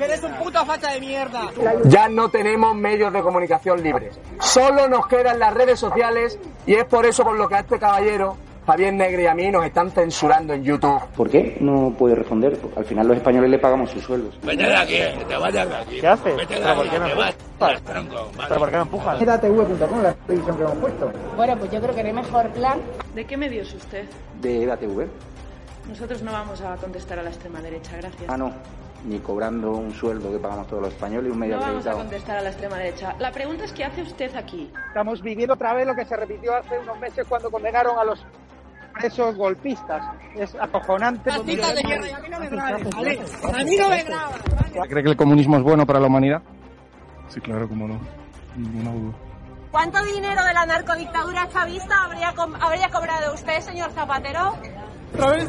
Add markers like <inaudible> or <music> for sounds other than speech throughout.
eres un puto facha de mierda! Ya no tenemos medios de comunicación libres. Solo nos quedan las redes sociales y es por eso por lo que a este caballero, Javier Negre y a mí nos están censurando en YouTube. ¿Por qué no puede responder? Al final los españoles le pagamos sus sueldos. Vete de aquí, te vayas de aquí. ¿Qué haces? Vete de ¿Pero por aquí, qué me empujas? ¿Pero por qué me empujas? EDATV.com, la previsión que hemos puesto. Bueno, pues yo creo que no hay mejor plan. ¿De qué medio es usted? De EDATV. Nosotros no vamos a contestar a la extrema derecha, gracias. Ah, no. Ni cobrando un sueldo que pagamos todos los españoles y un medio No vamos a contestar a la extrema derecha. La pregunta es ¿qué hace usted aquí? Estamos viviendo otra vez lo que se repitió hace unos meses cuando condenaron a los presos golpistas. Es acojonante. A mí no me grabes, ¿vale? ¡A mí no me grabas! ¿Cree que el comunismo es bueno para la humanidad? Sí, claro, cómo no. Ninguna duda. ¿Cuánto dinero de la narcodictadura chavista habría, com- habría cobrado usted, señor Zapatero? ¿Otra vez?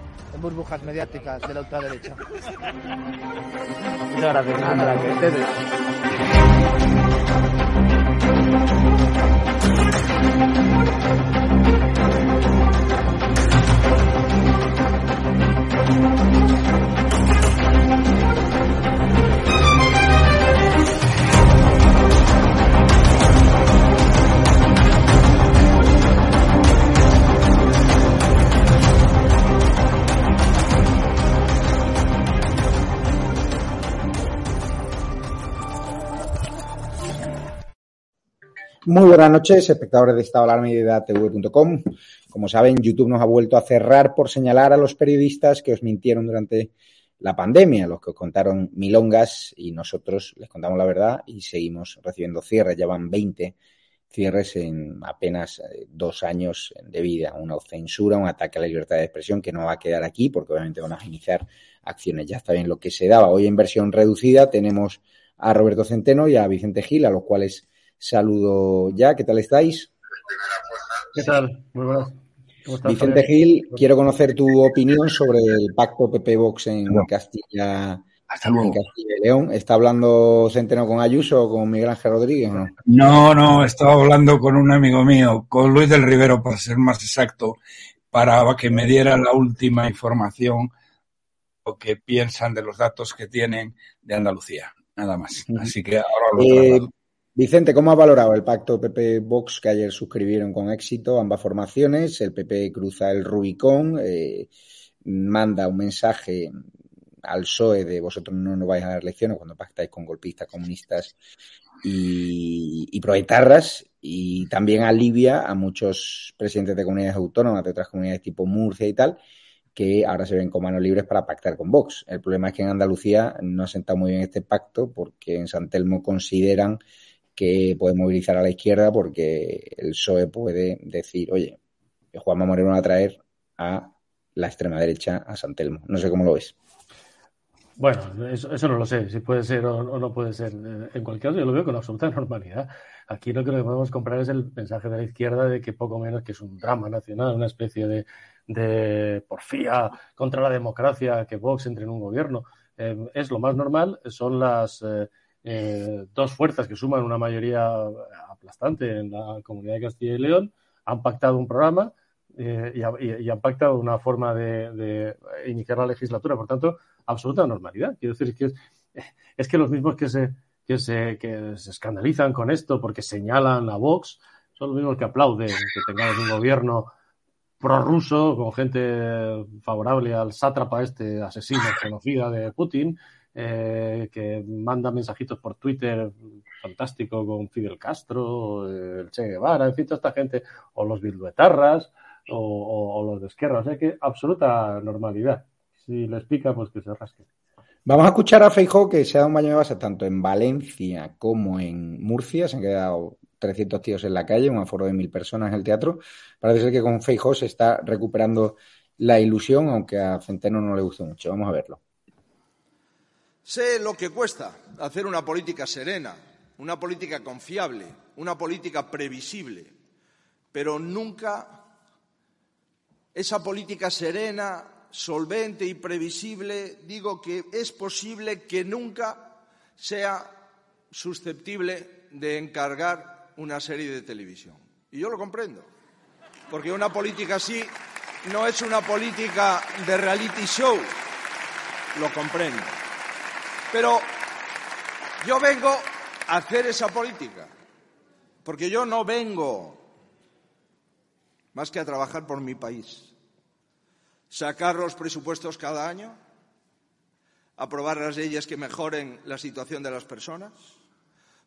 en burbujas mediáticas de la ultraderecha. Muchas gracias. Nada, que Muy buenas noches, espectadores de Estado Alarma y de DATV.com. Como saben, YouTube nos ha vuelto a cerrar por señalar a los periodistas que os mintieron durante la pandemia, los que os contaron milongas y nosotros les contamos la verdad y seguimos recibiendo cierres. Ya van 20 cierres en apenas eh, dos años de vida. Una censura, un ataque a la libertad de expresión que no va a quedar aquí porque obviamente van a iniciar acciones. Ya está bien lo que se daba. Hoy en versión reducida tenemos a Roberto Centeno y a Vicente Gil, a los cuales saludo ya. ¿Qué tal estáis? ¿Qué tal? Muy buenas. ¿Cómo estás, Vicente Javier? Gil, quiero conocer tu opinión sobre el pacto PP-Vox en Castilla, en Castilla y León. ¿Está hablando Centeno con Ayuso o con Miguel Ángel Rodríguez o no? No, no, estaba hablando con un amigo mío, con Luis del Rivero, para ser más exacto, para que me diera la última información o que piensan de los datos que tienen de Andalucía, nada más. Así que ahora lo Eh. Vicente, ¿cómo ha valorado el pacto PP-Vox que ayer suscribieron con éxito ambas formaciones? El PP cruza el Rubicón, eh, manda un mensaje al PSOE de vosotros no nos vais a dar lecciones cuando pactáis con golpistas, comunistas y, y proetarras y también alivia a muchos presidentes de comunidades autónomas, de otras comunidades tipo Murcia y tal, que ahora se ven con manos libres para pactar con Vox. El problema es que en Andalucía no ha sentado muy bien este pacto porque en San Telmo consideran que puede movilizar a la izquierda porque el PSOE puede decir, oye, Juanma Moreno va a traer a la extrema derecha a San Telmo. No sé cómo lo ves. Bueno, eso, no lo sé, si puede ser o, no puede ser. Eh, En cualquier caso, yo lo veo con absoluta <laughs> normalidad. Aquí lo que podemos comprar es el mensaje de la izquierda de que poco menos que es un drama nacional, una especie de, de porfía contra la democracia que Vox entre en un gobierno. Eh, es lo más normal, son las eh, eh, dos fuerzas que suman una mayoría aplastante en la comunidad de Castilla y León, han pactado un programa eh, y, han pactado una forma de, iniciar la legislatura. Por tanto, absoluta normalidad. Quiero decir que es, que los mismos que se, que, se, que se escandalizan con esto porque señalan a Vox son los mismos que aplauden que tengamos un gobierno prorruso con gente favorable al sátrapa este asesino conocida de Putin eh, que manda mensajitos por Twitter fantástico con Fidel Castro, el Che Guevara, en fin, toda esta gente, o los bilduetarras, o, los de Esquerra. O sea que absoluta normalidad. Si les pica, pues que se rasque. Vamos a escuchar a Feijó, que se ha dado un baño de base tanto en Valencia como en Murcia. Se han quedado 300 tíos en la calle, un aforo de mil personas en el teatro. Parece ser que con Feijó se está recuperando la ilusión, aunque a Centeno no le guste mucho. Vamos a verlo. Sé lo que cuesta hacer una política serena, una política confiable, una política previsible, pero nunca esa política serena, solvente y previsible, digo que es posible que nunca sea susceptible de encargar una serie de televisión. Y yo lo comprendo, porque una política así no es una política de reality show, lo comprendo. Pero yo vengo a hacer esa política, porque yo no vengo más que a trabajar por mi país. Sacar los presupuestos cada año, aprobar las leyes que mejoren la situación de las personas,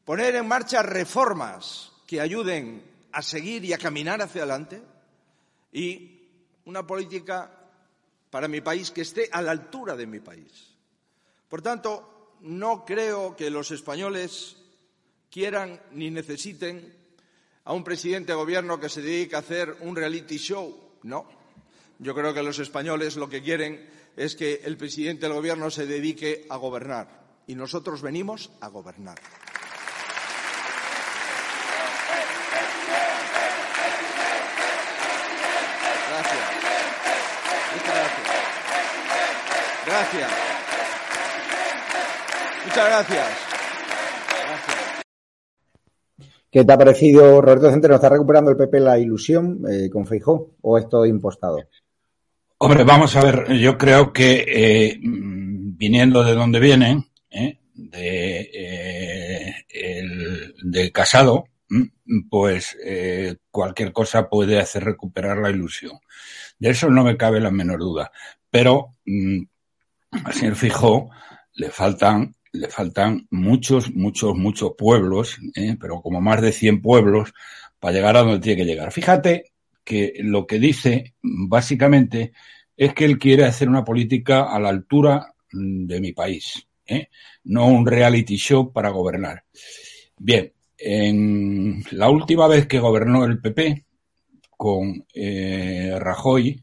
poner en marcha reformas que ayuden a seguir y a caminar hacia adelante y una política para mi país que esté a la altura de mi país. Por tanto, no creo que los españoles quieran ni necesiten a un presidente de gobierno que se dedique a hacer un reality show. No. Yo creo que los españoles lo que quieren es que el presidente del gobierno se dedique a gobernar. Y nosotros venimos a gobernar. Gracias. Muchas gracias. Gracias. Muchas gracias. ¿Qué te ha parecido, Roberto Centeno? ¿Está recuperando el PP la ilusión eh, con Feijó o es todo impostado? Hombre, vamos a ver, yo creo que eh, viniendo de donde vienen, eh, de, de Casado, mm, pues cualquier cosa puede hacer recuperar la ilusión. De eso no me cabe la menor duda. Pero mm, al señor Fijó le faltan le faltan muchos, muchos, muchos pueblos, ¿eh? pero como más de 100 pueblos, para llegar a donde tiene que llegar. Fíjate que lo que dice, básicamente, es que él quiere hacer una política a la altura de mi país, ¿eh? no un reality show para gobernar. Bien, en la última vez que gobernó el PP con eh, Rajoy,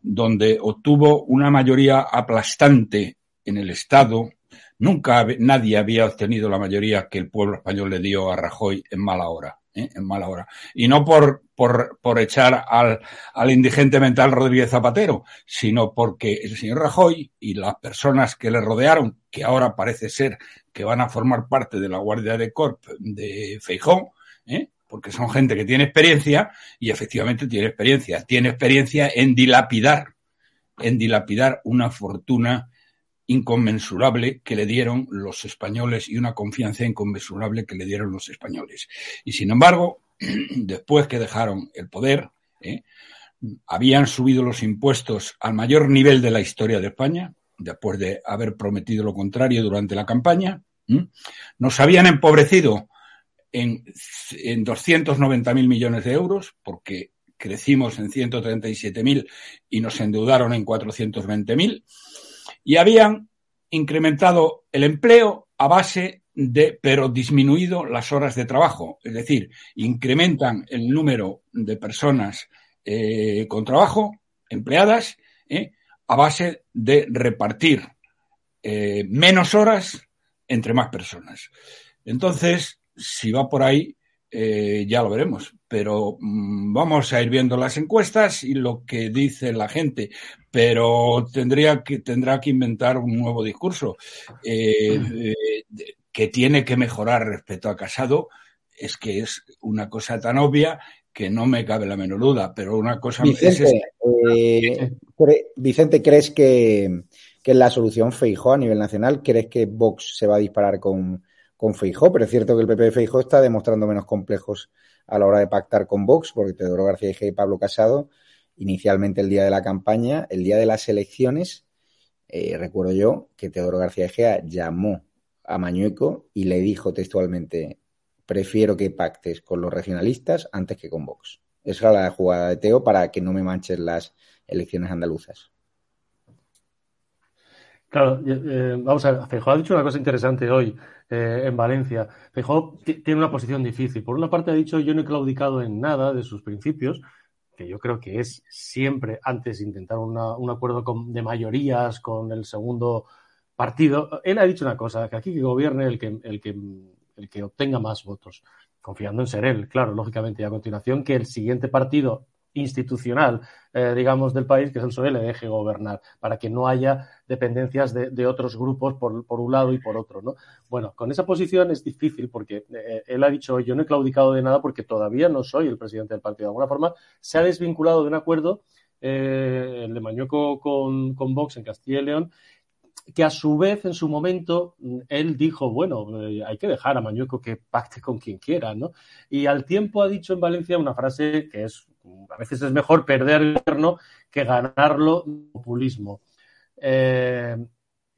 donde obtuvo una mayoría aplastante en el Estado, Nunca nadie había obtenido la mayoría que el pueblo español le dio a Rajoy en mala hora. ¿eh? En mala hora. Y no por, por, por echar al, al indigente mental Rodríguez Zapatero, sino porque el señor Rajoy y las personas que le rodearon, que ahora parece ser que van a formar parte de la Guardia de Corp de Feijón, ¿eh? porque son gente que tiene experiencia y efectivamente tiene experiencia. Tiene experiencia en dilapidar, en dilapidar una fortuna inconmensurable que le dieron los españoles y una confianza inconmensurable que le dieron los españoles. Y sin embargo, <clears throat> después que dejaron el poder, ¿eh? habían subido los impuestos al mayor nivel de la historia de España, después de haber prometido lo contrario durante la campaña, nos habían empobrecido en, en 290.000 millones de euros, porque crecimos en 137.000 y nos endeudaron en 420.000 y habían incrementado el empleo a base de, pero disminuido las horas de trabajo. Es decir, incrementan el número de personas eh, con trabajo, empleadas, eh, a base de repartir eh, menos horas entre más personas. Entonces, si va por ahí, eh, ya lo veremos. Pero mm, vamos a ir viendo las encuestas y lo que dice la gente. Pero tendría que, tendrá que inventar un nuevo discurso eh, eh, que tiene que mejorar respecto a Casado es que es una cosa tan obvia que no me cabe la menor duda, pero una cosa Vicente, es eh, cre- Vicente, ¿crees que, que la solución Feijó a nivel nacional? ¿Crees que Vox se va a disparar con, con Feijó? Pero es cierto que el PP de Feijó está demostrando menos complejos a la hora de pactar con Vox, porque Teodoro García Ege y Pablo Casado, inicialmente el día de la campaña, el día de las elecciones, eh, recuerdo yo que Teodoro García Egea llamó a Mañueco y le dijo textualmente, prefiero que pactes con los regionalistas antes que con Vox. Esa era la jugada de Teo para que no me manchen las elecciones andaluzas. Claro, eh, vamos a ver, Feijóo ha dicho una cosa interesante hoy eh, en Valencia. Feijóo tiene una posición difícil. Por una parte ha dicho yo no he claudicado en nada de sus principios, que yo creo que es siempre antes intentar una, un acuerdo de mayorías con el segundo partido. Él ha dicho una cosa, que aquí que gobierne el que, el que, el que obtenga más votos, confiando en ser él, claro, lógicamente, y a continuación que el siguiente partido institucional, eh, digamos, del país, que es el PSOE, le deje gobernar, para que no haya dependencias de, otros grupos por, por, un lado y por otro, ¿no? Bueno, con esa posición es difícil porque eh, él ha dicho, yo no he claudicado de nada porque todavía no soy el presidente del partido. De alguna forma, se ha desvinculado de un acuerdo, eh, el de Mañueco con, Vox en Castilla y León, que a su vez en su momento él dijo, bueno, eh, hay que dejar a Mañueco que pacte con quien quiera, ¿no? Y al tiempo ha dicho en Valencia una frase que es, a veces es mejor perder el gobierno que ganarlo populismo. Eh,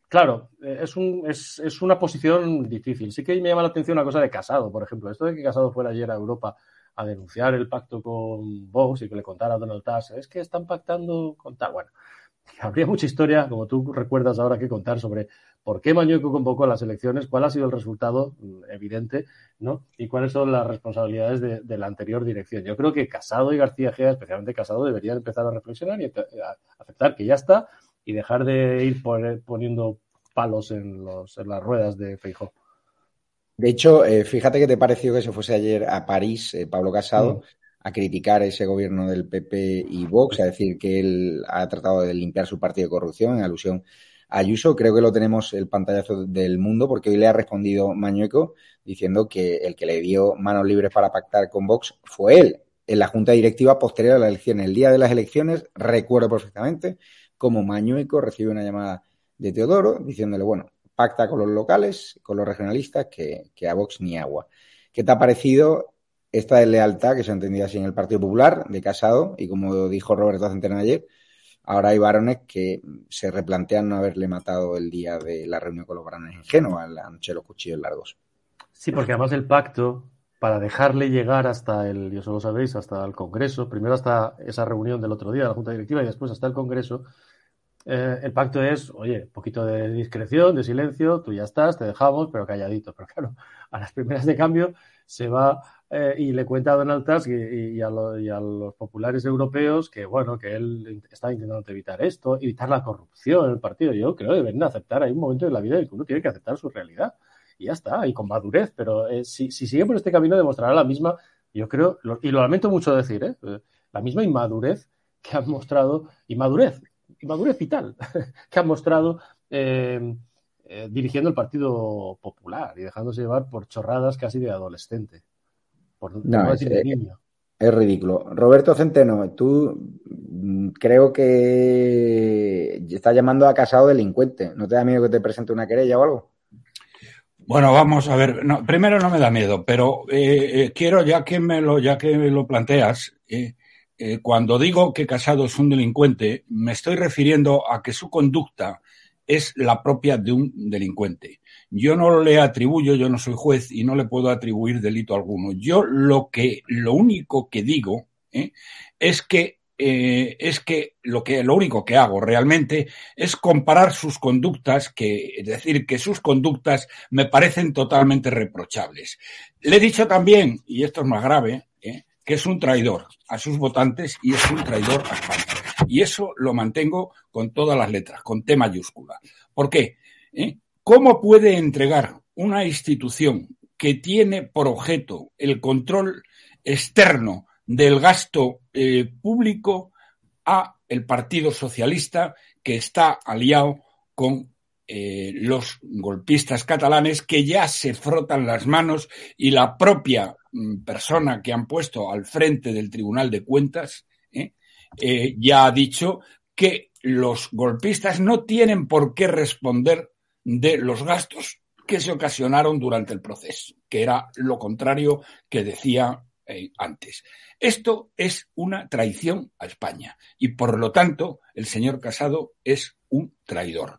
claro, es, un, es, es, una posición difícil. Sí que me llama la atención una cosa de Casado, por ejemplo. Esto de que Casado fuera ayer a Europa a denunciar el pacto con Vox y que le contara a Donald Tusk, es que están pactando con tal. Bueno, <laughs> habría mucha historia, como tú recuerdas ahora, que contar sobre por qué Mañueco convocó a las elecciones, cuál ha sido el resultado evidente, ¿no? Y cuáles son las responsabilidades de, de la anterior dirección. Yo creo que Casado y García Gea, especialmente Casado, deberían empezar a reflexionar y a aceptar que ya está y dejar de ir poniendo palos en, los, en las ruedas de Feijó. De hecho, eh, fíjate que te pareció que se fuese ayer a París, eh, Pablo Casado, mm. a criticar ese gobierno del PP y Vox, a decir que él ha tratado de limpiar su partido de corrupción en alusión Ayuso. Creo que lo tenemos el pantallazo del mundo porque hoy le ha respondido Mañueco diciendo que el que le dio manos libres para pactar con Vox fue él en la junta directiva posterior a las elecciones. El día de las elecciones, recuerdo perfectamente, como Mañueco recibe una llamada de Teodoro diciéndole, bueno, pacta con los locales, con los regionalistas, que, que a Vox ni agua. ¿Qué te ha parecido esta deslealtad que se ha entendido así en el Partido Popular de Casado? Y como dijo Roberto Centeno ayer, ahora hay varones que se replantean no haberle matado el día de la reunión con los varones en Génova, la noche de los cuchillos largos. Sí, porque además el pacto, para dejarle llegar hasta el, y eso lo sabéis, hasta el Congreso, primero hasta esa reunión del otro día de la Junta Directiva y después hasta el Congreso, eh, el pacto es, oye, poquito de discreción, de silencio, tú ya estás, te dejamos, pero calladito. Pero claro, a las primeras de cambio se va eh, y le cuenta a Donald Tusk y, a lo, y, a los populares europeos que, bueno, que él está intentando evitar esto, evitar la corrupción en el partido. Yo creo que deben aceptar, hay un momento en la vida en el que uno tiene que aceptar su realidad. Y ya está, y con madurez. Pero eh, si, si, sigue por este camino demostrará la misma, yo creo, lo, y lo lamento mucho decir, ¿eh? la misma inmadurez que han mostrado, inmadurez, inmadurez vital <laughs> que han mostrado eh, eh, dirigiendo el Partido Popular y dejándose llevar por chorradas casi de adolescente. Por, no, no es, decir de niño. es ridículo. Roberto Centeno, tú creo que estás llamando a Casado delincuente. ¿No te da miedo que te presente una querella o algo? Bueno, vamos a ver. No, primero no me da miedo, pero eh, eh, quiero, ya que me lo, ya que me lo planteas, eh, eh, cuando digo que Casado es un delincuente, me estoy refiriendo a que su conducta es la propia de un delincuente. Yo no le atribuyo, yo no soy juez y no le puedo atribuir delito alguno. Yo lo que, lo único que digo ¿eh? es que eh, es que lo que lo único que hago realmente es comparar sus conductas, que es decir, que sus conductas me parecen totalmente reprochables. Le he dicho también, y esto es más grave, ¿eh? que es un traidor a sus votantes y es un traidor a España. Y eso lo mantengo con todas las letras, con T mayúscula. ¿Por qué? ¿Cómo puede entregar una institución que tiene por objeto el control externo del gasto eh, público a el Partido Socialista que está aliado con eh, los golpistas catalanes que ya se frotan las manos y la propia mm, persona que han puesto al frente del Tribunal de Cuentas ¿eh? Ya ha dicho que los golpistas no tienen por qué responder de los gastos que se ocasionaron durante el proceso, que era lo contrario que decía eh, antes. Esto es una traición a España y por lo tanto el señor Casado es un traidor.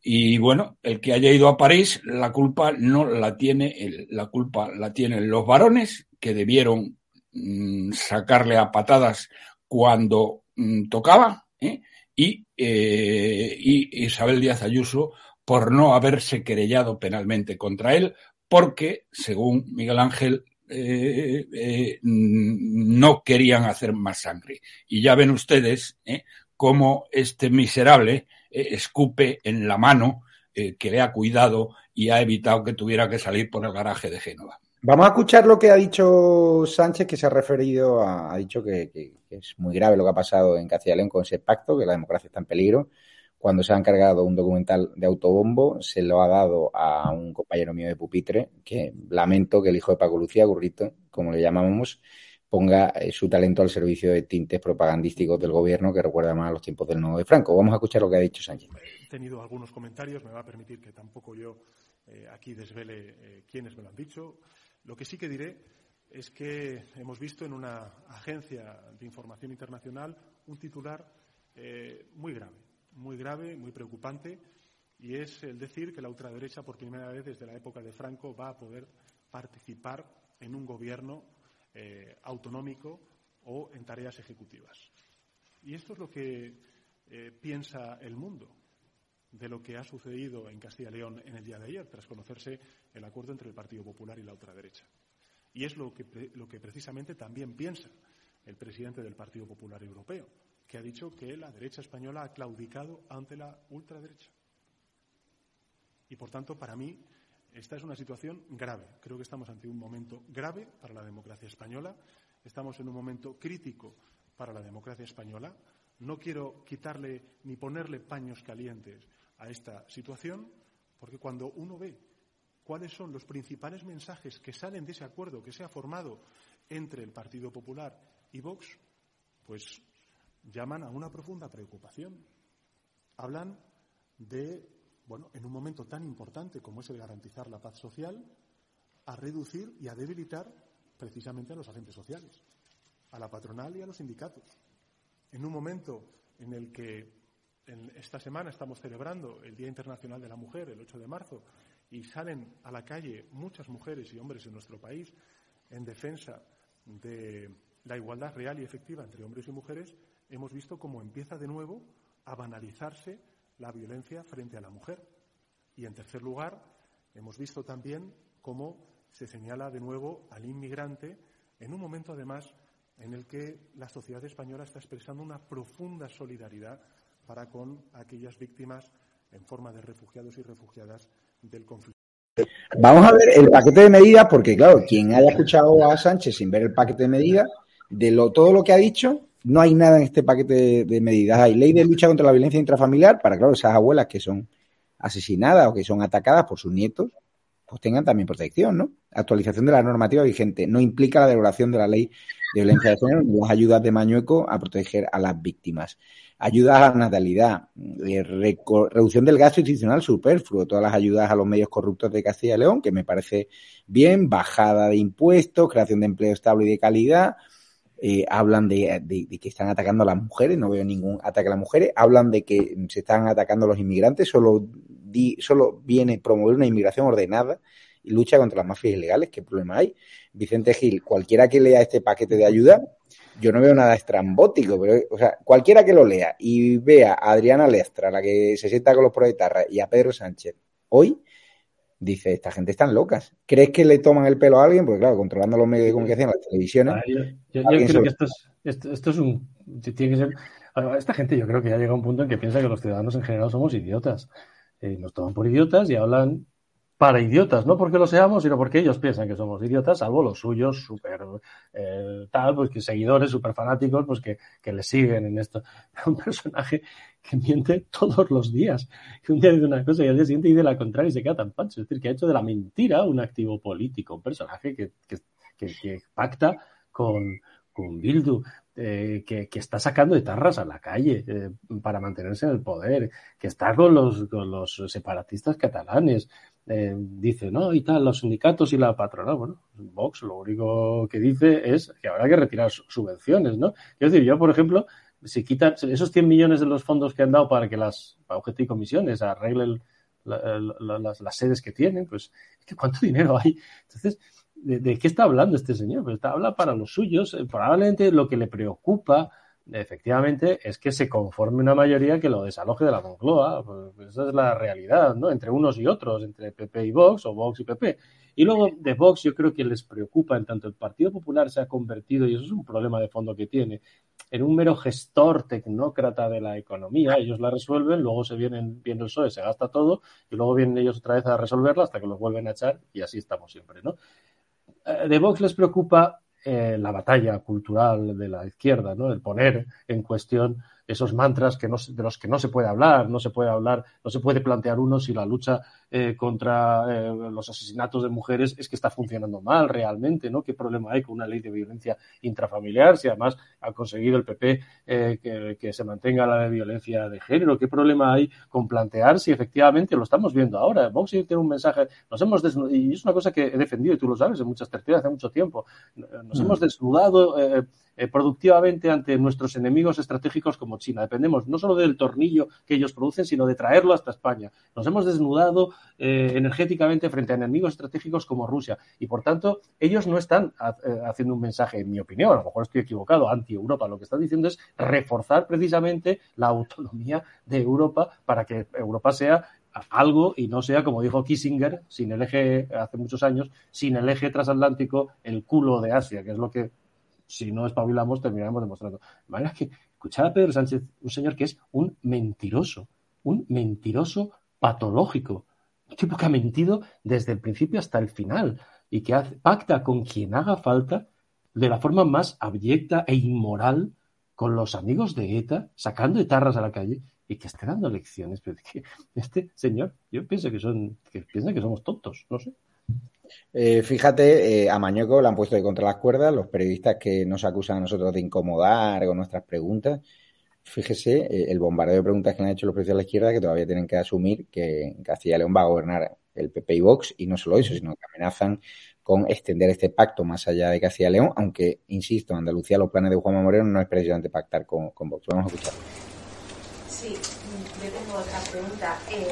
Y bueno, el que haya ido a París, la culpa no la tiene él, la culpa la tienen los varones que debieron mm, sacarle a patadas cuando mm, tocaba ¿eh? eh, y Isabel Díaz Ayuso por no haberse querellado penalmente contra él, porque, según Miguel Ángel, eh, eh, no querían hacer más sangre. Y ya ven ustedes eh, cómo este miserable escupe en la mano que le ha cuidado y ha evitado que tuviera que salir por el garaje de Génova. Vamos a escuchar lo que ha dicho Sánchez, que se ha referido a, ha dicho que, es muy grave lo que ha pasado en Castilla y con ese pacto, que la democracia está en peligro cuando se ha encargado un documental de autobombo, se lo ha dado a un compañero mío de pupitre, que lamento que el hijo de Paco Lucía, Gurrito, como le llamamos, ponga eh, su talento al servicio de tintes propagandísticos del gobierno que recuerda más a los tiempos del nuevo de Franco. Vamos a escuchar lo que ha dicho Sánchez. He tenido algunos comentarios, me va a permitir que tampoco yo eh, aquí desvele eh, quiénes me lo han dicho. Lo que sí que diré es que hemos visto en una agencia de información internacional un titular muy grave muy grave, muy preocupante, y es el decir que la ultraderecha, por primera vez desde la época de Franco, va a poder participar en un gobierno eh, autonómico o en tareas ejecutivas. Y esto es lo que eh, piensa el mundo de lo que ha sucedido en Castilla y León en el día de ayer, tras conocerse el acuerdo entre el Partido Popular y la ultraderecha. Y es lo que, lo que precisamente también piensa el presidente del Partido Popular Europeo, que ha dicho que la derecha española ha claudicado ante la ultraderecha. Y, por tanto, para mí, esta es una situación grave. Creo que estamos ante un momento grave para la democracia española. Estamos en un momento crítico para la democracia española. No quiero quitarle ni ponerle paños calientes a esta situación, porque cuando uno ve cuáles son los principales mensajes que salen de ese acuerdo que se ha formado entre el Partido Popular y Vox, pues llaman a una profunda preocupación. Hablan de, bueno, en un momento tan importante como es el garantizar la paz social, a reducir y a debilitar precisamente a los agentes sociales, a la patronal y a los sindicatos. En un momento en el que esta semana estamos celebrando el Día Internacional de la Mujer, el 8 de marzo, y salen a la calle muchas mujeres y hombres en nuestro país en defensa de la igualdad real y efectiva entre hombres y mujeres, hemos visto cómo empieza de nuevo a banalizarse la violencia frente a la mujer. Y, en tercer lugar, hemos visto también cómo se señala de nuevo al inmigrante en un momento, además, en el que la sociedad española está expresando una profunda solidaridad para con aquellas víctimas en forma de refugiados y refugiadas del conflicto. Vamos a ver el paquete de medidas, porque claro, quien haya escuchado a Sánchez sin ver el paquete de medidas, de lo, todo lo que ha dicho, no hay nada en este paquete de, de, medidas. Hay ley de lucha contra la violencia intrafamiliar para, claro, esas abuelas que son asesinadas o que son atacadas por sus nietos, pues tengan también protección, ¿no? Actualización de la normativa vigente. No implica la derogación de la ley de violencia de género ni las ayudas de Mañueco a proteger a las víctimas. Ayudas a la natalidad, eh, reducción del gasto institucional superfluo, todas las ayudas a los medios corruptos de Castilla y León, que me parece bien, bajada de impuestos, creación de empleo estable y de calidad, eh, hablan de, de, de, que están atacando a las mujeres, no veo ningún ataque a las mujeres, hablan de que se están atacando a los inmigrantes, solo, di, solo viene promover una inmigración ordenada y lucha contra las mafias ilegales, ¿qué problema hay? Vicente Gil, cualquiera que lea este paquete de ayuda, yo no veo nada estrambótico, pero, o sea, cualquiera que lo lea y vea a Adriana Lestra, la que se sienta con los proetarras, y a Pedro Sánchez, hoy, dice, esta gente están locas. ¿Crees que le toman el pelo a alguien? Porque claro, controlando los medios de comunicación, las televisiones. Ah, yo, yo, yo creo que esto es, esto, esto es, un... Tiene que ser... Esta gente yo creo que ya llega a un punto en que piensa que los ciudadanos en general somos idiotas. Eh, nos toman por idiotas y hablan para idiotas, no porque lo seamos, sino porque ellos piensan que somos idiotas, salvo los suyos, súper eh, tal, pues que seguidores, súper fanáticos, pues que, que le siguen en esto. <laughs> Un personaje que miente todos los días, que un día dice una cosa y al día siguiente dice la contraria y se queda tan pancho. Es decir, que ha hecho de la mentira un activo político, un personaje que, que, pacta con, con Bildu, eh, que, que, está sacando etarras a la calle eh, para mantenerse en el poder, que está con los, con los separatistas catalanes, eh, dice, no, y tal, los sindicatos y la patronal. Bueno, Vox lo único que dice es que habrá que retirar subvenciones, ¿no? Es decir, yo, por ejemplo, si quitan esos 100 millones de los fondos que han dado para que las para y comisiones arreglen la, las, sedes que tienen, pues, ¿cuánto <laughs> dinero hay? Entonces, ¿de, de qué está hablando este señor? Pues está, habla para los suyos. Eh, probablemente lo que le preocupa efectivamente es que se conforme una mayoría que lo desaloje de la Moncloa. Pues esa es la realidad, ¿no? Entre unos y otros, entre PP y Vox o Vox y PP. Y luego de Vox yo creo que les preocupa en tanto el Partido Popular se ha convertido, y eso es un problema de fondo que tiene, en un mero gestor tecnócrata de la economía. Ellos la resuelven, luego se vienen, viene el PSOE, se gasta todo, y luego vienen ellos otra vez a resolverla hasta que los vuelven a echar, y así estamos siempre, ¿no? De Vox les preocupa eh, la batalla cultural de la izquierda, ¿no? El poner en cuestión esos mantras que no, de los que no se puede hablar, no se puede hablar, no se puede plantear uno si la lucha eh, contra eh, los asesinatos de mujeres es que está funcionando mal realmente, ¿no? ¿Qué problema hay con una ley de violencia intrafamiliar si además ha conseguido el PP eh, que, que, se mantenga la de violencia de género? ¿Qué problema hay con plantear si efectivamente lo estamos viendo ahora? Vox tiene un mensaje, nos hemos desnudado, y es una cosa que he defendido y tú lo sabes en muchas tertulias hace mucho tiempo, nos mm. hemos desnudado eh, productivamente ante nuestros enemigos estratégicos como China. Dependemos no solo del tornillo que ellos producen, sino de traerlo hasta España. Nos hemos desnudado eh, energéticamente frente a enemigos estratégicos como Rusia y, por tanto, ellos no están eh, haciendo un mensaje, en mi opinión, a lo mejor estoy equivocado, anti-Europa. Lo que están diciendo es reforzar precisamente la autonomía de Europa para que Europa sea algo y no sea, como dijo Kissinger, sin el eje, hace muchos años, sin el eje transatlántico, el culo de Asia, que es lo que si no espabilamos, terminaremos demostrando. De manera que escuchar a Pedro Sánchez, un señor que es un mentiroso, un mentiroso patológico, un tipo que ha mentido desde el principio hasta el final y que hace, pacta con quien haga falta de la forma más abyecta e inmoral con los amigos de ETA, sacando etarras a la calle y que esté dando lecciones. Pero que este señor, yo pienso que son, que piensa que somos tontos, no sé. Eh, fíjate, eh, a Mañueco le han puesto de contra las cuerdas los periodistas que nos acusan a nosotros de incomodar con nuestras preguntas. Fíjese eh, el bombardeo de preguntas que han hecho los periodistas de la izquierda que todavía tienen que asumir que Castilla y León va a gobernar el PP y Vox y no solo eso, sino que amenazan con extender este pacto más allá de Castilla y León, aunque, insisto, en Andalucía los planes de Juanma Moreno no es precisamente pactar con, con Vox. Vamos a escuchar. Sí, yo tengo otra pregunta. Eh,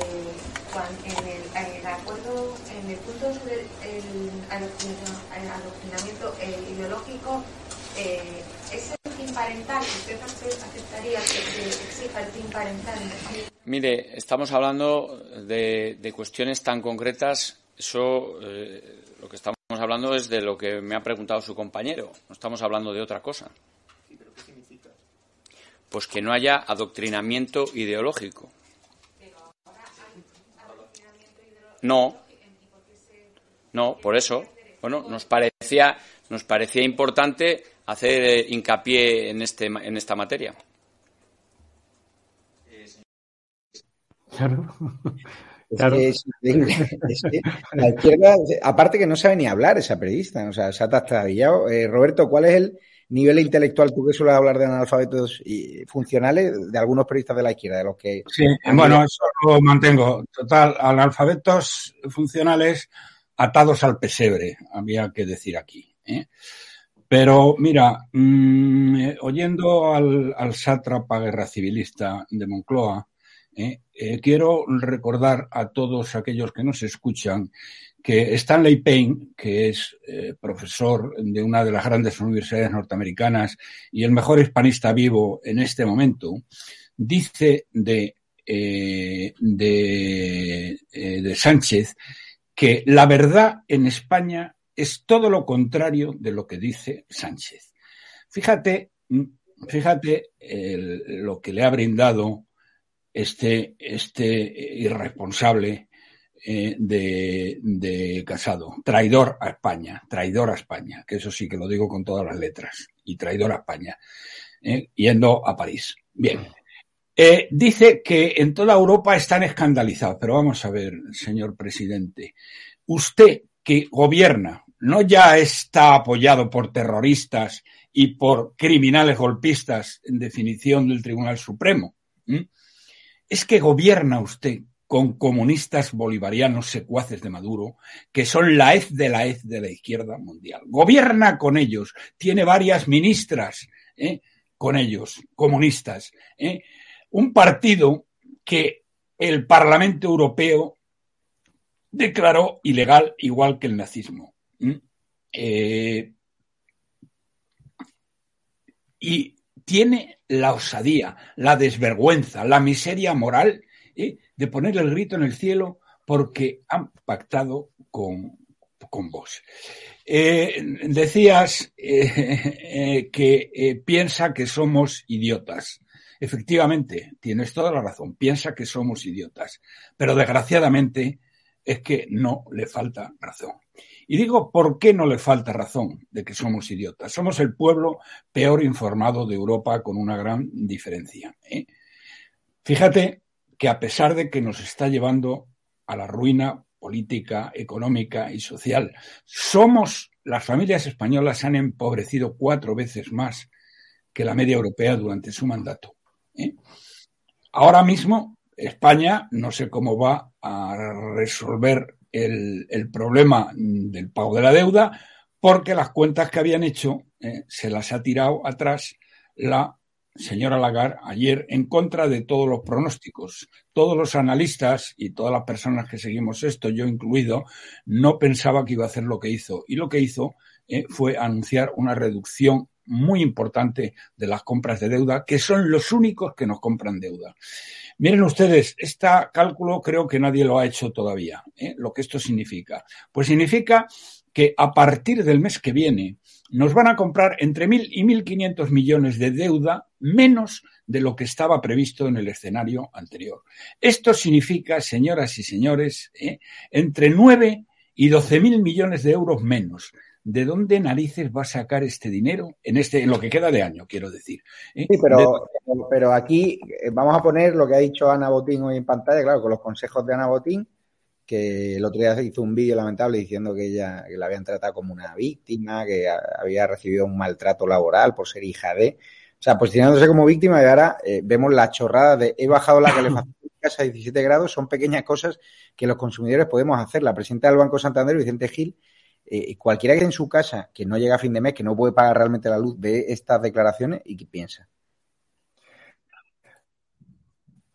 en, el, en el acuerdo, en el punto sobre el adoctrinamiento eh, ideológico, eh, ¿es el fin parental? ¿Usted aceptaría que, exija el fin parental? Mire, estamos hablando de, de cuestiones tan concretas. Eso, eh, lo que estamos hablando es de lo que me ha preguntado su compañero. No estamos hablando de otra cosa. Pues que no haya adoctrinamiento ideológico. No. No, por eso. Bueno, nos parecía, nos parecía importante hacer eh, hincapié en, este, en esta materia. Claro. <laughs> Es claro. Que es, es que la izquierda, aparte que no sabe ni hablar esa periodista, o sea, se ha trastabillado. Eh, Roberto, ¿cuál es el nivel intelectual? Tú que sueles hablar de analfabetos y funcionales de algunos periodistas de la izquierda, de los que... Sí, bueno, eso lo mantengo. Total, analfabetos funcionales atados al pesebre, había que decir aquí. ¿eh? Pero mira, mmm, oyendo al, al sátrapa guerra civilista de Moncloa, ¿eh? Eh, quiero recordar a todos aquellos que nos escuchan que Stanley Payne, que es eh, profesor de una de las grandes universidades norteamericanas y el mejor hispanista vivo en este momento, dice de, eh, de, eh, de Sánchez que la verdad en España es todo lo contrario de lo que dice Sánchez. Fíjate, fíjate el, lo que le ha brindado este, este irresponsable eh, de, de, Casado. Traidor a España, traidor a España, que eso sí que lo digo con todas las letras, y traidor a España, eh, yendo a París. Bien. Eh, dice que en toda Europa están escandalizados, pero vamos a ver, señor presidente, usted que gobierna no ya está apoyado por terroristas y por criminales golpistas, en definición del Tribunal Supremo. Es que gobierna usted con comunistas bolivarianos secuaces de Maduro, que son la hez de la hez de la izquierda mundial. Gobierna con ellos, tiene varias ministras ¿eh? con ellos, comunistas. ¿eh? Un partido que el Parlamento Europeo declaró ilegal, igual que el nazismo. Eh, y tiene la osadía, la desvergüenza, la miseria moral ¿eh? de poner el grito en el cielo porque han pactado con, vos. Eh, decías <laughs> que piensa que somos idiotas. Efectivamente, tienes toda la razón, piensa que somos idiotas, pero desgraciadamente es que no le falta razón. Y digo, ¿por qué no le falta razón de que somos idiotas? Somos el pueblo peor informado de Europa con una gran diferencia. ¿eh? Fíjate que a pesar de que nos está llevando a la ruina política, económica y social, somos, las familias españolas han empobrecido cuatro veces más que la media europea durante su mandato. ¿eh? Ahora mismo España no sé cómo va a resolver el, problema del pago de la deuda porque las cuentas que habían hecho eh, se las ha tirado atrás la señora Lagarde ayer en contra de todos los pronósticos. Todos los analistas y todas las personas que seguimos esto, yo incluido, no pensaba que iba a hacer lo que hizo. Y lo que hizo eh, fue anunciar una reducción muy importante de las compras de deuda, que son los únicos que nos compran deuda. Miren ustedes, este cálculo creo que nadie lo ha hecho todavía. ¿eh? Lo que esto significa. Pues significa que a partir del mes que viene nos van a comprar entre mil y mil quinientos millones de deuda menos de lo que estaba previsto en el escenario anterior. Esto significa, señoras y señores, ¿eh? entre nueve y doce mil millones de euros menos. ¿De dónde narices va a sacar este dinero en este en lo que queda de año, quiero decir? ¿Eh? Sí, pero, pero aquí eh, vamos a poner lo que ha dicho Ana Botín hoy en pantalla, claro, con los consejos de Ana Botín, que el otro día hizo un vídeo lamentable diciendo que ella que la habían tratado como una víctima, que había recibido un maltrato laboral por ser hija de. O sea, posicionándose como víctima y ahora eh, vemos la chorrada de he bajado la calefacción casa a 17 grados, son pequeñas cosas que los consumidores podemos hacer. La presidenta del Banco Santander, Vicente Gil, eh, cualquiera que en su casa, que no llega a fin de mes, que no puede pagar realmente la luz, ve estas declaraciones y qué piensa.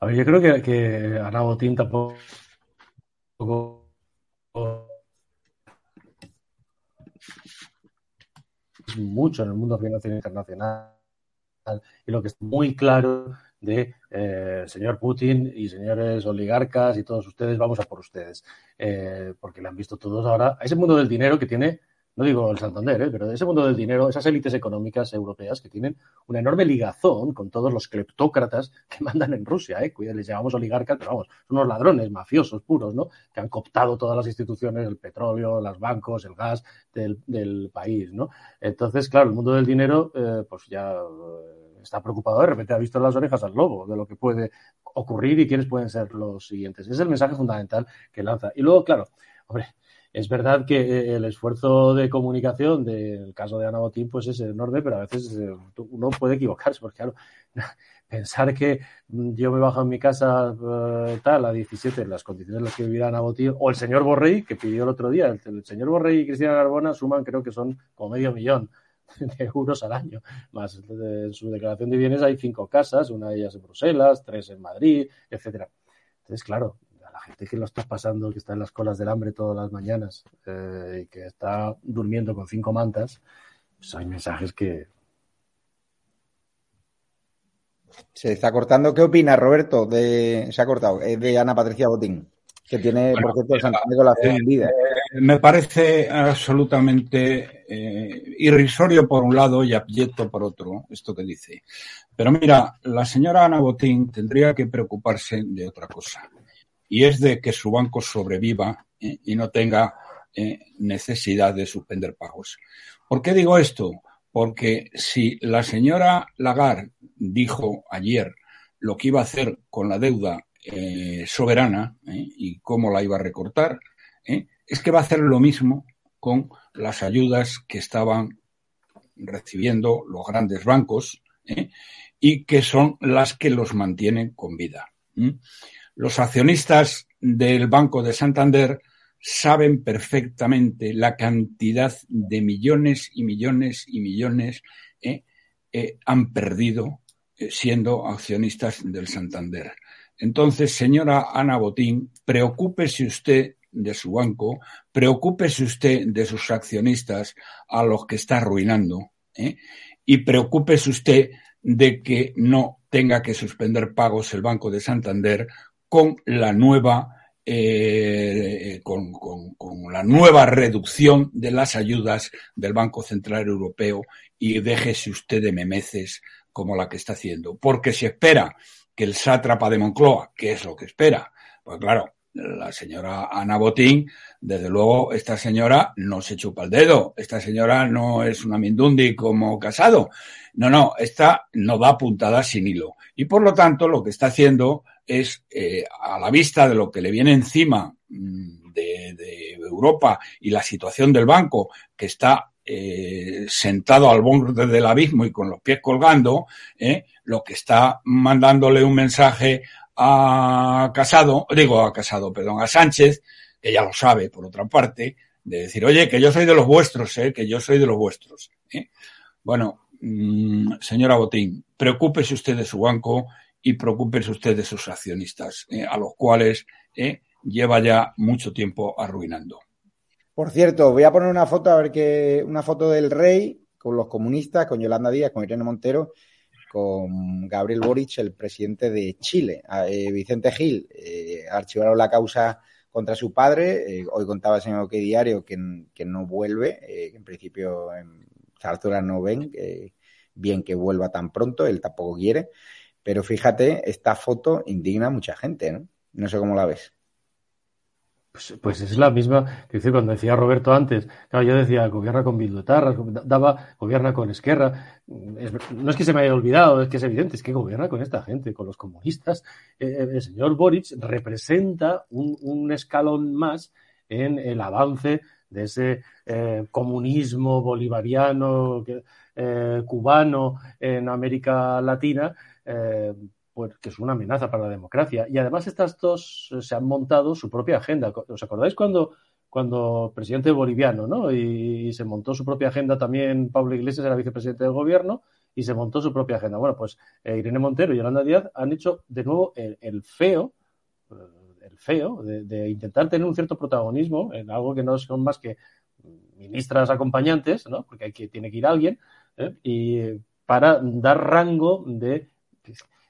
A ver, yo creo que, que Ana Botín tampoco mucho en el mundo financiero internacional y lo que es muy claro de eh, señor Putin y señores oligarcas y todos ustedes, vamos a por ustedes, eh, porque le han visto todos ahora a ese mundo del dinero que tiene, no digo el Santander, eh, pero de ese mundo del dinero, esas élites económicas europeas que tienen una enorme ligazón con todos los cleptócratas que <laughs> mandan en Rusia, ¿eh? les llamamos oligarcas, pero vamos, son unos ladrones mafiosos puros, ¿no? Que han cooptado todas las instituciones, el petróleo, los bancos, el gas del, del país, ¿no? Entonces, claro, el mundo del dinero, eh, pues ya está preocupado, de repente ha visto las orejas al lobo de lo que puede ocurrir y quiénes pueden ser los siguientes. Es el mensaje fundamental que lanza. Y luego, claro, hombre, es verdad que eh, el esfuerzo de comunicación del caso de Ana Botín pues es enorme, pero a veces eh, uno puede equivocarse, porque claro, <laughs> pensar que yo me bajo en mi casa eh, tal a 17 en las condiciones en las que vivirá Ana Botín, o el señor Borrell, que pidió el otro día, el, el señor Borrell y Cristina Narbona suman creo que son como medio millón <laughs> de euros al año. Más en su declaración de bienes hay cinco casas, una de ellas en Bruselas, tres en Madrid, etcétera. Entonces, claro, a la gente que lo está pasando, que está en las colas del hambre todas las mañanas eh, y que está durmiendo con cinco mantas, pues hay mensajes que. Se está cortando. ¿Qué opina Roberto? De, se ha cortado. Es de Ana Patricia Botín que tiene, por cierto, Santander con la fe vida. Eh, me parece absolutamente eh, irrisorio por un lado y abyecto por otro, esto que dice. Pero mira, la señora Ana Botín tendría que preocuparse de otra cosa, y es de que su banco sobreviva eh, y no tenga necesidad de suspender pagos. ¿Por qué digo esto? Porque si la señora Lagarde dijo ayer lo que iba a hacer con la deuda eh, soberana ¿eh? y cómo la iba a recortar, ¿eh? Es que va a hacer lo mismo con las ayudas que estaban recibiendo los grandes bancos ¿eh? y que son las que los mantienen con vida. Los accionistas del Banco de Santander saben perfectamente la cantidad de millones y millones y millones ¿eh? Eh, han perdido siendo accionistas del Santander. Entonces, señora Ana Botín, preocúpese usted de su banco, preocúpese usted de sus accionistas a los que está arruinando ¿eh? y preocúpese usted de que no tenga que suspender pagos el Banco de Santander con la nueva eh, con, con, la nueva reducción de las ayudas del Banco Central Europeo y déjese usted de memeces como la que está haciendo. Porque si espera que el sátrapa de Moncloa, que es lo que espera, pues claro, la señora Ana Botín, desde luego, esta señora no se chupa el dedo, esta señora no es una mindundi como casado. No, no, esta no da puntadas sin hilo. Y por lo tanto, lo que está haciendo es, eh, a la vista de lo que le viene encima mm, de, de Europa y la situación del banco, que está eh, sentado al borde del abismo y con los pies colgando, eh, lo que está mandándole un mensaje a Casado, digo a Casado, perdón, a Sánchez, que ya lo sabe por otra parte, de decir, oye, que yo soy de los vuestros, eh, que yo soy de los vuestros. Eh. Bueno, mmm, señora Botín, preocúpese usted de su banco y preocúpese usted de sus accionistas, eh, a los cuales eh, lleva ya mucho tiempo arruinando. Por cierto, voy a poner una foto, a ver qué, una foto del rey con los comunistas, con Yolanda Díaz, con Irene Montero, con Gabriel Boric, el presidente de Chile. Eh, Vicente Gil eh, archivaron la causa contra su padre. Eh, hoy contaba señor que diario que, que no vuelve, eh, en principio en Zarzuela no ven bien que vuelva tan pronto, él tampoco quiere. Pero fíjate, esta foto indigna a mucha gente, ¿no? No sé cómo la ves. Pues, pues, es la misma, que decir, cuando decía Roberto antes, claro, yo decía, gobierna con Bilduetarras, daba, gobierna con Esquerra. Es, no es que se me haya olvidado, es que es evidente, es que gobierna con esta gente, con los comunistas. Eh, el señor Boric representa un, escalón más en el avance de ese eh, comunismo bolivariano, eh, cubano en América Latina, eh, pues, que es una amenaza para la democracia. Y además estas dos se han montado su propia agenda. ¿Os acordáis cuando, cuando presidente boliviano, ¿no? Y, se montó su propia agenda también, Pablo Iglesias era vicepresidente del gobierno, y se montó su propia agenda. Bueno, pues eh, Irene Montero y Yolanda Díaz han hecho de nuevo el, el feo, el feo, de, de, intentar tener un cierto protagonismo en algo que no son más que ministras acompañantes, ¿no? Porque hay que, tiene que ir alguien, ¿eh? y para dar rango de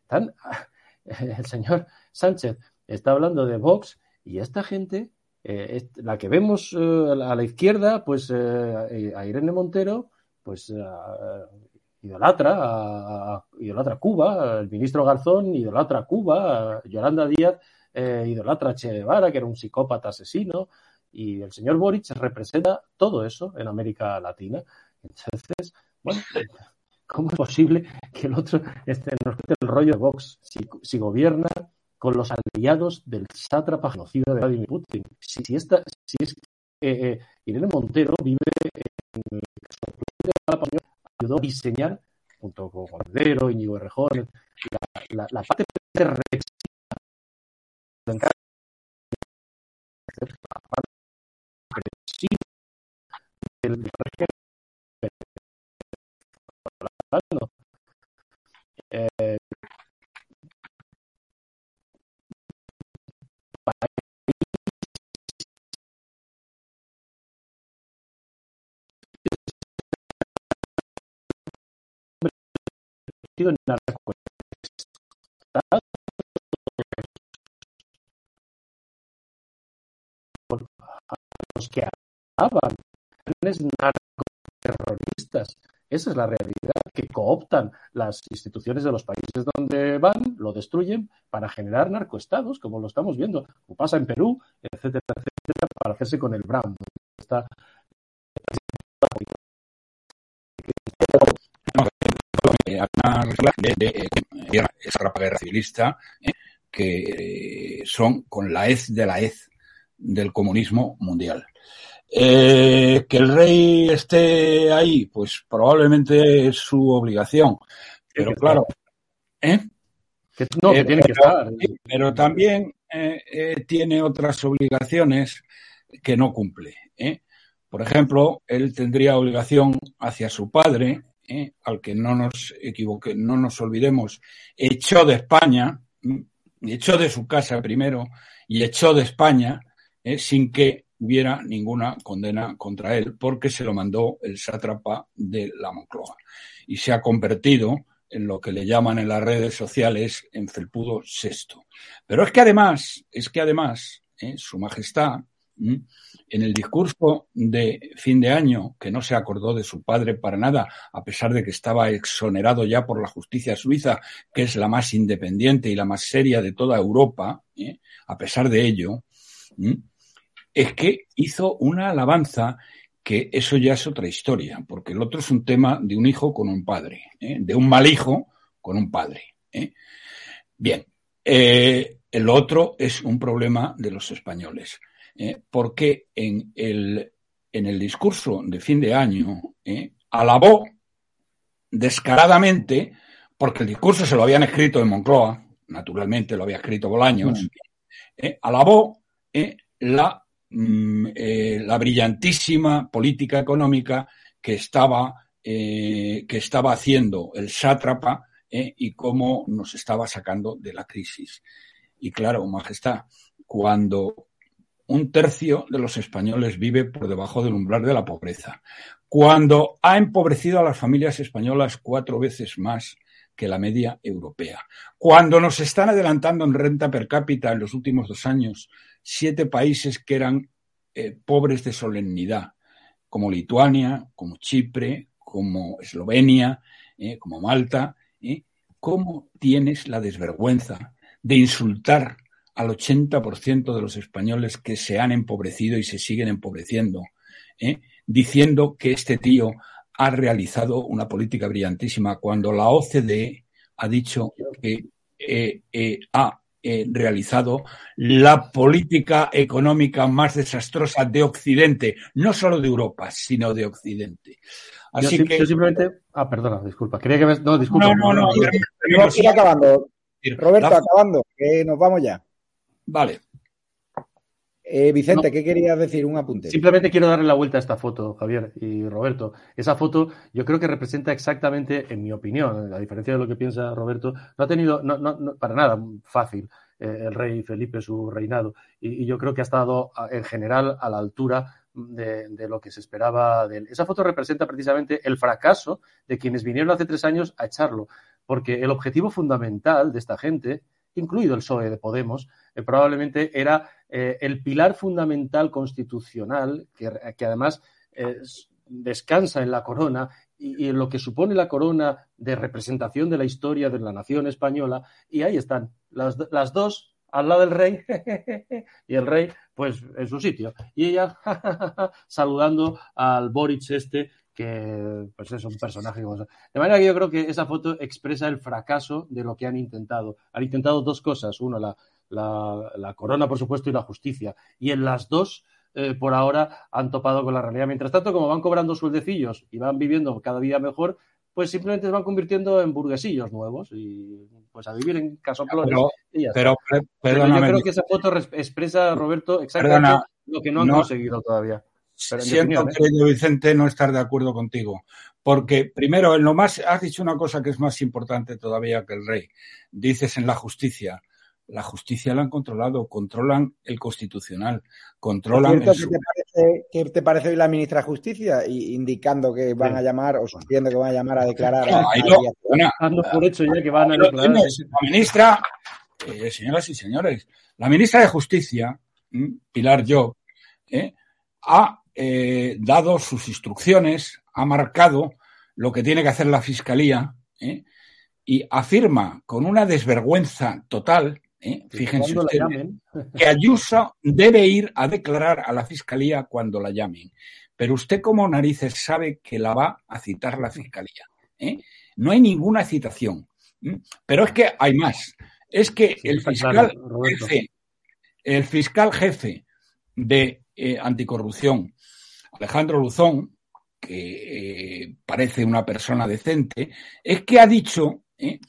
<laughs> el señor Sánchez está hablando de Vox y esta gente, eh, la que vemos eh, a la izquierda, pues eh, a Irene Montero, pues idolatra, a, idolatra Cuba, el ministro Garzón idolatra Cuba, Yolanda Díaz idolatra Che que era un psicópata asesino, y el señor Boric representa todo eso en América Latina. Entonces, bueno, ¿Cómo es posible que el otro este, nos quite el rollo de Vox si, gobierna con los aliados del sátrapa genocida de Vladimir Putin? Si, esta, si es eh, eh, Irene Montero vive en el ayudó a diseñar, junto con Cordero, Íñigo Errejón, la, la, la parte del régimen hablando. Eh, los que narcoterroristas. Esa es la realidad, que cooptan las instituciones de los países donde van, lo destruyen para generar narcoestados, como lo estamos viendo, como pasa en Perú, etcétera, etcétera, para hacerse con el Brown. Está esa guerra civilista eh, que son con la hez de la hez del comunismo mundial. Eh, que el rey esté ahí, pues probablemente es su obligación. Pero claro, ¿eh? Que, no, que Eh, tiene que estar. Pero también eh, tiene otras obligaciones que no cumple. ¿eh? Por ejemplo, él tendría obligación hacia su padre, al que no nos equivoque, no nos olvidemos, echó de España, echó de su casa primero y echó de España sin que hubiera ninguna condena contra él, porque se lo mandó el sátrapa de la Moncloa. Y se ha convertido en lo que le llaman en las redes sociales en felpudo sexto. Pero es que además, es que además, ¿eh? Su Majestad, en el discurso de fin de año, que no se acordó de su padre para nada, a pesar de que estaba exonerado ya por la justicia suiza, que es la más independiente y la más seria de toda Europa, ¿eh? a pesar de ello. Es que hizo una alabanza que eso ya es otra historia, porque el otro es un tema de un hijo con un padre, ¿eh? de un mal hijo con un padre. ¿eh? Bien, eh, el otro es un problema de los españoles, porque en el, en el discurso de fin de año alabó descaradamente, porque el discurso se lo habían escrito en Moncloa, naturalmente lo había escrito Bolaños, ¿eh? alabó la mm, eh, la brillantísima política económica que estaba, eh, que estaba haciendo el sátrapa eh, y cómo nos estaba sacando de la crisis. Y claro, Majestad, cuando un tercio de los españoles vive por debajo del umbral de la pobreza, cuando ha empobrecido a las familias españolas cuatro veces más que la media europea, cuando nos están adelantando en renta per cápita en los últimos dos años siete países que eran eh, pobres de solemnidad, como Lituania, como Chipre, como Eslovenia, eh, como Malta. ¿eh? ¿Cómo tienes la desvergüenza de insultar al 80% de los españoles que se han empobrecido y se siguen empobreciendo, diciendo que este tío ha realizado una política brillantísima cuando la OCDE ha dicho que ha eh, realizado la política económica más desastrosa de Occidente, no solo de Europa, sino de Occidente. Yo, Así sim- que yo simplemente. Ah, perdona, disculpa. Creía que me... No, disculpa. No, no, no, no, Tenemos que ir acabando. Roberto, acabando, que nos vamos ya. Vale. Eh, Vicente, No. ¿qué querías decir? Un apunte. Simplemente quiero darle la vuelta a esta foto, Javier y Roberto. Esa foto yo creo que representa exactamente, en mi opinión, a diferencia de lo que piensa Roberto, no ha tenido no, no, para nada fácil eh, el rey Felipe su reinado. Y, y yo creo que ha estado en general a la altura de, de lo que se esperaba de él. Esa foto representa precisamente el fracaso de quienes vinieron hace tres años a echarlo, porque el objetivo fundamental de esta gente, incluido el PSOE de Podemos, eh, probablemente era eh, el pilar fundamental constitucional, que, además eh, descansa en la corona y, en lo que supone la corona de representación de la historia de la nación española, y ahí están, las, las dos al lado del rey, <laughs> y el rey, pues, en su sitio, y ella <laughs> saludando al Boric este, que pues es un personaje como... De manera que yo creo que esa foto expresa el fracaso de lo que han intentado. Han intentado dos cosas. Uno, la, la, la corona, por supuesto, y la justicia. Y en las dos, eh, por ahora, han topado con la realidad. Mientras tanto, como van cobrando sueldecillos y van viviendo cada día mejor, pues simplemente se van convirtiendo en burguesillos nuevos y pues a vivir en casoplones. Pero, y ya pero, yo creo que esa foto res- expresa, Roberto, exactamente Perdona, lo que no han no- conseguido todavía. Pero Siento, opinión, ¿eh? querido Vicente, no estar de acuerdo contigo. Porque, primero, en lo más, has dicho una cosa que es más importante todavía que el rey. Dices en la justicia. La justicia la han controlado, controlan el constitucional, controlan cierto, el ¿qué te, parece, qué te parece hoy la ministra de Justicia? Y indicando que van a llamar, o sugiriendo que van a llamar a declarar a, Ahí a lo- Dando por hecho ya que van a declarar. La ministra, eh, señoras y señores, la ministra de Justicia. Pilar Job, ¿eh? ha eh, dado sus instrucciones, ha marcado lo que tiene que hacer la Fiscalía ¿eh? y afirma con una desvergüenza total, ¿eh? fíjense ustedes, <laughs> que Ayuso debe ir a declarar a la Fiscalía cuando la llamen. Pero usted como narices sabe que la va a citar la Fiscalía. No hay ninguna citación. Pero es que hay más. Es que el fiscal claro, jefe, el fiscal jefe de eh, anticorrupción Alejandro Luzón, que eh, parece una persona decente, es que ha dicho eh,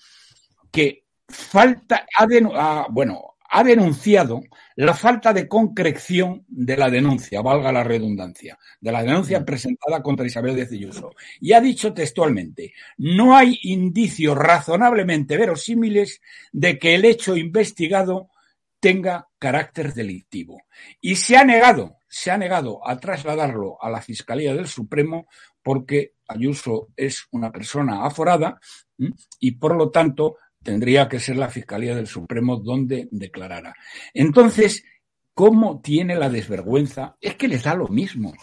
que falta, ha bueno, ha denunciado la falta de concreción de la denuncia, valga la redundancia, de la denuncia mm. presentada contra Isabel de Ayuso. Y ha dicho textualmente, no hay indicios razonablemente verosímiles de que el hecho investigado tenga carácter delictivo. Y se ha negado, se ha negado a trasladarlo a la Fiscalía del Supremo porque Ayuso es una persona aforada y por lo tanto tendría que ser la Fiscalía del Supremo donde declarara. Entonces, ¿cómo tiene la desvergüenza? Es que les da lo mismo.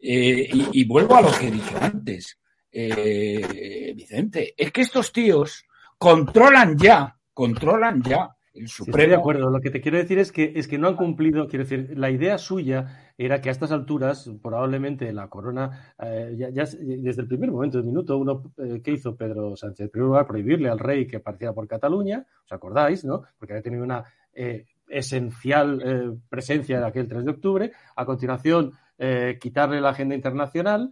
Eh, y, vuelvo a lo que dije antes, eh, Vicente, es que estos tíos controlan ya, controlan ya el Supremo. estoy de acuerdo. Lo que te quiero decir es que, es que no han cumplido, quiero decir, la idea suya era que a estas alturas, probablemente la corona, eh, ya, desde el primer momento, del minuto uno eh, que hizo Pedro Sánchez, en primer lugar, prohibirle al rey que partiera por Cataluña, ¿os acordáis, no? Porque había tenido una eh, esencial presencia en aquel 3 de octubre. A continuación, quitarle la agenda internacional.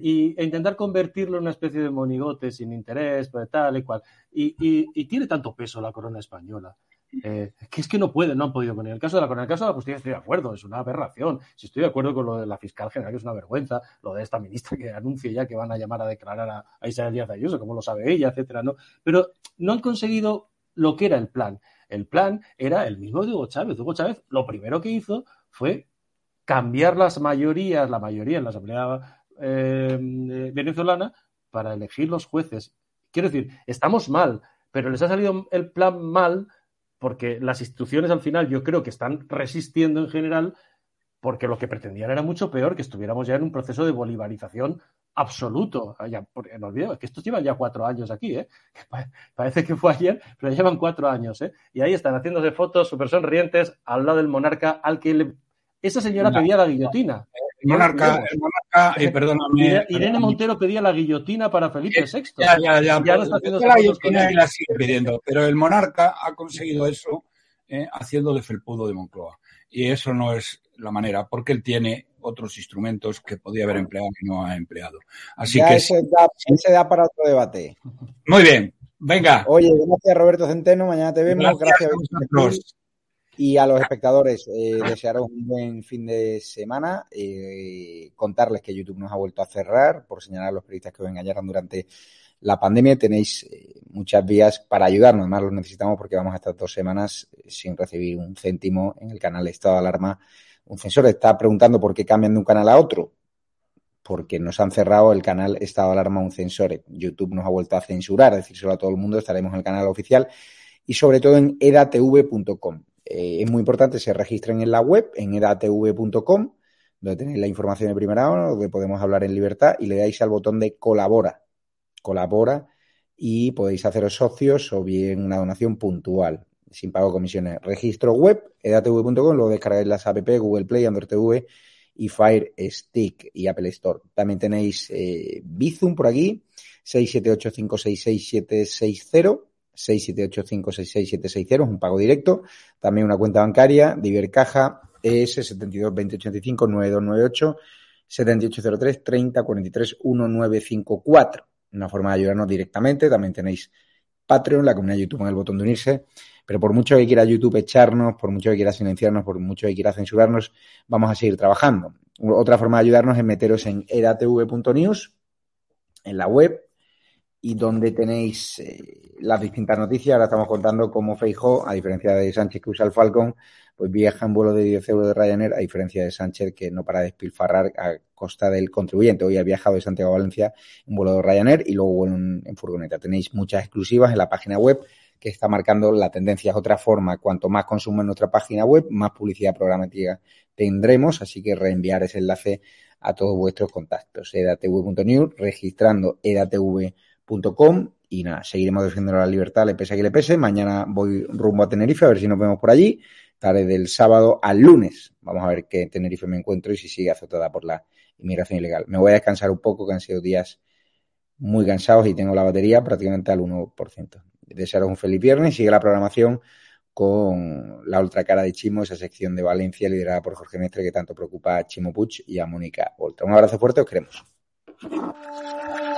y, e intentar convertirlo en una especie de monigote sin interés, pues, tal y cual. y, tiene tanto peso la corona española eh, que es que no pueden, no han podido poner. El caso de la, con el caso de la justicia estoy de acuerdo, es una aberración. Si estoy de acuerdo con lo de la fiscal general, que es una vergüenza, lo de esta ministra que anuncie ya que van a llamar a declarar a, Isabel Díaz Ayuso, como lo sabe ella, etcétera, ¿no? Pero no han conseguido lo que era el plan. El plan era el mismo de Hugo Chávez. Hugo Chávez lo primero que hizo fue cambiar las mayorías, la mayoría en la Asamblea eh, venezolana, para elegir los jueces. Quiero decir, estamos mal, pero les ha salido el plan mal porque las instituciones al final yo creo que están resistiendo en general porque lo que pretendían era mucho peor, que estuviéramos ya en un proceso de bolivarización absoluto. Ya, no olvido, que estos llevan ya cuatro años aquí, ¿eh? <laughs> parece que fue ayer, pero llevan cuatro años, ¿eh? Y ahí están haciéndose fotos súper sonrientes al lado del monarca al que le... esa señora pedía la guillotina. El monarca, el monarca eh, perdóname. Irene Montero pedía la guillotina para Felipe VI. Ya, ya, ya. ya está haciendo la guillotina y la sigue pidiendo, pero el monarca ha conseguido eso eh, haciendo de felpudo de Moncloa. Y eso no es la manera, porque él tiene otros instrumentos que podía haber empleado y no ha empleado. Así que ese da, ese da, para otro debate. Muy bien, venga. Oye, gracias Roberto Centeno, mañana te vemos. Gracias, gracias y a los espectadores, eh, desearos un buen fin de semana. Eh, contarles que YouTube nos ha vuelto a cerrar por señalar a los periodistas que os engañaron durante la pandemia. Tenéis eh, muchas vías para ayudarnos. Además, los necesitamos porque vamos a estar dos semanas sin recibir un céntimo en el canal Estado de Alarma. Un censor está preguntando por qué cambian de un canal a otro. Porque nos han cerrado el canal Estado de Alarma un censor. YouTube nos ha vuelto a censurar, decírselo a todo el mundo. Estaremos en el canal oficial y sobre todo en edatv.com eh, es muy importante se registren en la web, en edatv.com, donde tenéis la información de primera hora, donde podemos hablar en libertad, y le dais al botón de colabora. Colabora y podéis haceros socios o bien una donación puntual, sin pago de comisiones. Registro web, edatv.com, luego descargáis las app Google Play, Android TV y Fire Stick y Apple Store. También tenéis eh, Bizum por aquí, 678566760 678566760, es un pago directo. También una cuenta bancaria de Ibercaja ES 722085 9298 7803 3043 1954. Una forma de ayudarnos directamente. También tenéis Patreon, la comunidad de YouTube en el botón de unirse. Pero por mucho que quiera YouTube echarnos, por mucho que quiera silenciarnos, por mucho que quiera censurarnos, vamos a seguir trabajando. Otra forma de ayudarnos es meteros en edatv.news, en la web, y donde tenéis eh, las distintas noticias. Ahora estamos contando cómo Feijó, a diferencia de Sánchez que usa el Falcon, pues viaja en vuelo de 10 euros de Ryanair, a diferencia de Sánchez que no para despilfarrar a costa del contribuyente. Hoy ha viajado de Santiago a Valencia en vuelo de Ryanair y luego en, en furgoneta. Tenéis muchas exclusivas en la página web que está marcando la tendencia. Es otra forma. Cuanto más consumo en nuestra página web, más publicidad programática tendremos. Así que reenviar ese enlace a todos vuestros contactos. edatv.news, registrando edatv.news Com, y nada, seguiremos defendiendo la libertad, le pese a que le pese. Mañana voy rumbo a Tenerife, a ver si nos vemos por allí. Tarde del sábado al lunes. Vamos a ver qué Tenerife me encuentro y si sigue azotada por la inmigración ilegal. Me voy a descansar un poco, que han sido días muy cansados y tengo la batería prácticamente al 1%. Desearos un feliz viernes. Sigue la programación con la otra cara de Chimo, esa sección de Valencia liderada por Jorge Mestre que tanto preocupa a Chimo Puig y a Mónica Oltra. Un abrazo fuerte, os queremos.